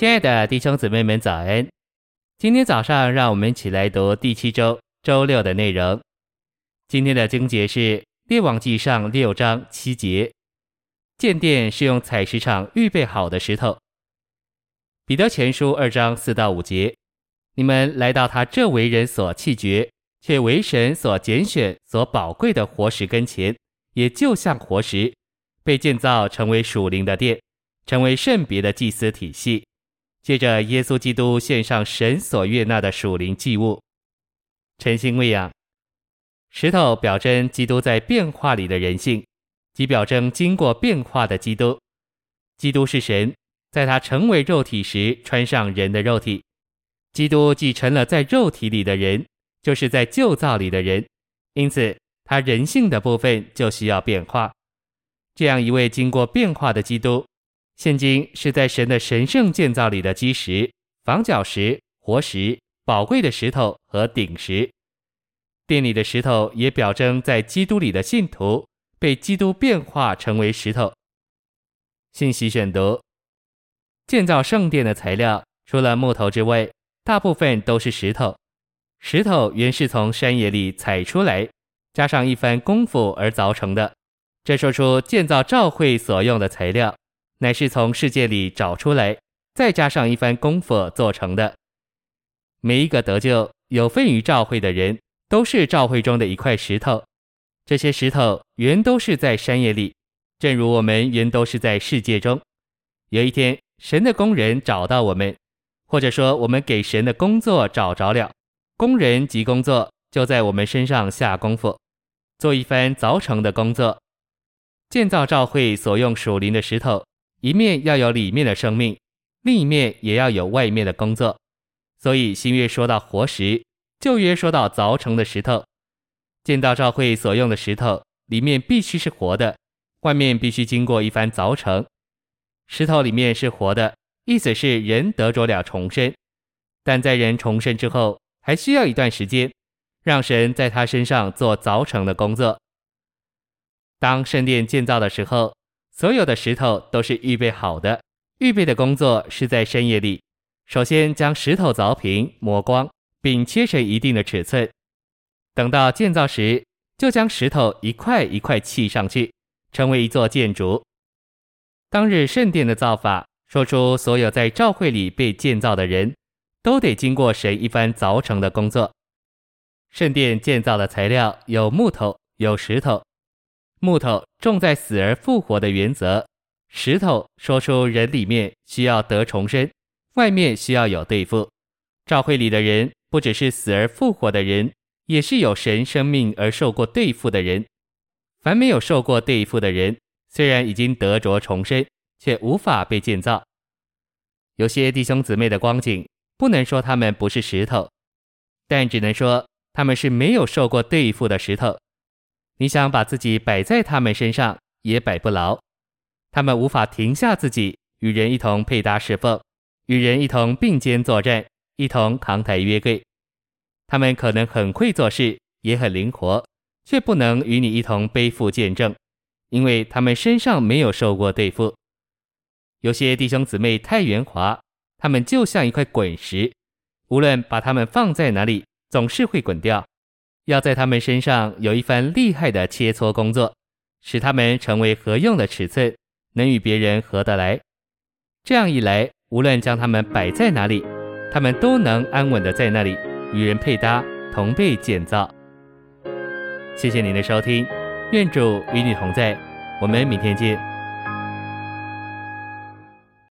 亲爱的弟兄姊妹们，早安！今天早上，让我们一起来读第七周周六的内容。今天的经节是《列王纪上》六章七节：建殿是用采石场预备好的石头。彼得前书二章四到五节：你们来到他这为人所弃绝，却为神所拣选、所宝贵的活石跟前，也就像活石，被建造成为属灵的殿，成为圣别的祭司体系。借着耶稣基督献上神所悦纳的属灵祭物，诚心喂养。石头表征基督在变化里的人性，即表征经过变化的基督。基督是神，在他成为肉体时穿上人的肉体。基督既成了在肉体里的人，就是在旧造里的人，因此他人性的部分就需要变化。这样一位经过变化的基督。现今是在神的神圣建造里的基石、房角石、活石、宝贵的石头和顶石。殿里的石头也表征在基督里的信徒被基督变化成为石头。信息选读：建造圣殿的材料，除了木头之外，大部分都是石头。石头原是从山野里采出来，加上一番功夫而凿成的。这说出建造教会所用的材料。乃是从世界里找出来，再加上一番功夫做成的。每一个得救有份于召会的人，都是召会中的一块石头。这些石头原都是在山野里，正如我们原都是在世界中。有一天，神的工人找到我们，或者说我们给神的工作找着了，工人及工作就在我们身上下功夫，做一番凿成的工作。建造召会所用属灵的石头。一面要有里面的生命，另一面也要有外面的工作。所以新约说到活石，旧约说到凿成的石头。建造教会所用的石头，里面必须是活的，外面必须经过一番凿成。石头里面是活的，意思是人得着了重生，但在人重生之后，还需要一段时间，让神在他身上做凿成的工作。当圣殿建造的时候。所有的石头都是预备好的，预备的工作是在深夜里。首先将石头凿平、磨光，并切成一定的尺寸。等到建造时，就将石头一块一块砌上去，成为一座建筑。当日圣殿的造法，说出所有在教会里被建造的人，都得经过神一番凿成的工作。圣殿建造的材料有木头，有石头。木头重在死而复活的原则，石头说出人里面需要得重生，外面需要有对付。教会里的人不只是死而复活的人，也是有神生命而受过对付的人。凡没有受过对付的人，虽然已经得着重生，却无法被建造。有些弟兄姊妹的光景，不能说他们不是石头，但只能说他们是没有受过对付的石头。你想把自己摆在他们身上，也摆不牢。他们无法停下自己，与人一同配搭侍奉，与人一同并肩作战，一同扛抬约柜。他们可能很会做事，也很灵活，却不能与你一同背负见证，因为他们身上没有受过对付。有些弟兄姊妹太圆滑，他们就像一块滚石，无论把他们放在哪里，总是会滚掉。要在他们身上有一番厉害的切磋工作，使他们成为合用的尺寸，能与别人合得来。这样一来，无论将他们摆在哪里，他们都能安稳的在那里与人配搭，同被建造。谢谢您的收听，愿主与你同在，我们明天见。